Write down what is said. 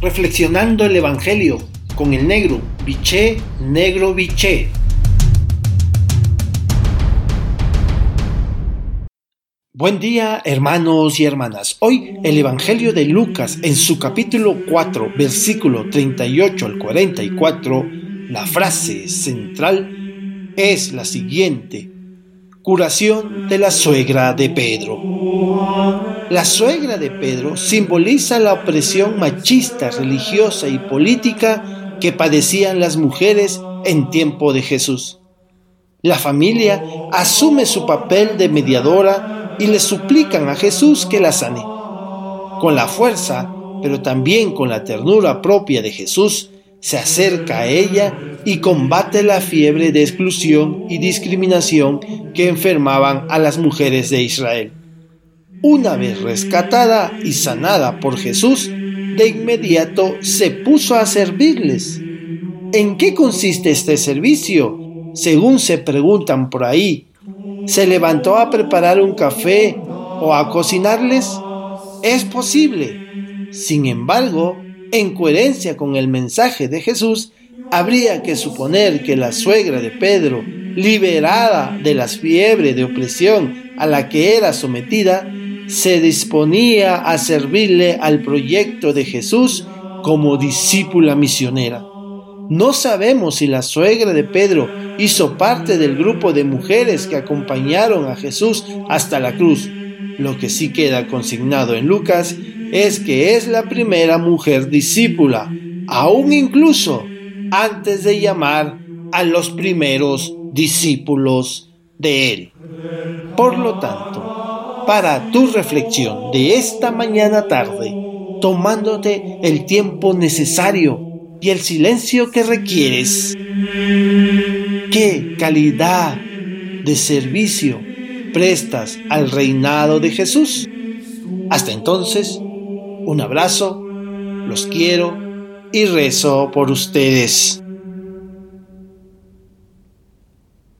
reflexionando el Evangelio con el negro, biché, negro, biché. Buen día hermanos y hermanas. Hoy el Evangelio de Lucas en su capítulo 4, versículo 38 al 44, la frase central es la siguiente. Curación de la suegra de Pedro. La suegra de Pedro simboliza la opresión machista, religiosa y política que padecían las mujeres en tiempo de Jesús. La familia asume su papel de mediadora y le suplican a Jesús que la sane. Con la fuerza, pero también con la ternura propia de Jesús, se acerca a ella y combate la fiebre de exclusión y discriminación que enfermaban a las mujeres de Israel. Una vez rescatada y sanada por Jesús, de inmediato se puso a servirles. ¿En qué consiste este servicio? Según se preguntan por ahí, ¿se levantó a preparar un café o a cocinarles? Es posible. Sin embargo, en coherencia con el mensaje de Jesús, habría que suponer que la suegra de Pedro, liberada de las fiebres de opresión a la que era sometida, se disponía a servirle al proyecto de Jesús como discípula misionera. No sabemos si la suegra de Pedro hizo parte del grupo de mujeres que acompañaron a Jesús hasta la cruz. Lo que sí queda consignado en Lucas es que es la primera mujer discípula, aún incluso antes de llamar a los primeros discípulos de él. Por lo tanto, para tu reflexión de esta mañana tarde, tomándote el tiempo necesario y el silencio que requieres, ¿qué calidad de servicio prestas al reinado de Jesús? Hasta entonces, un abrazo, los quiero y rezo por ustedes.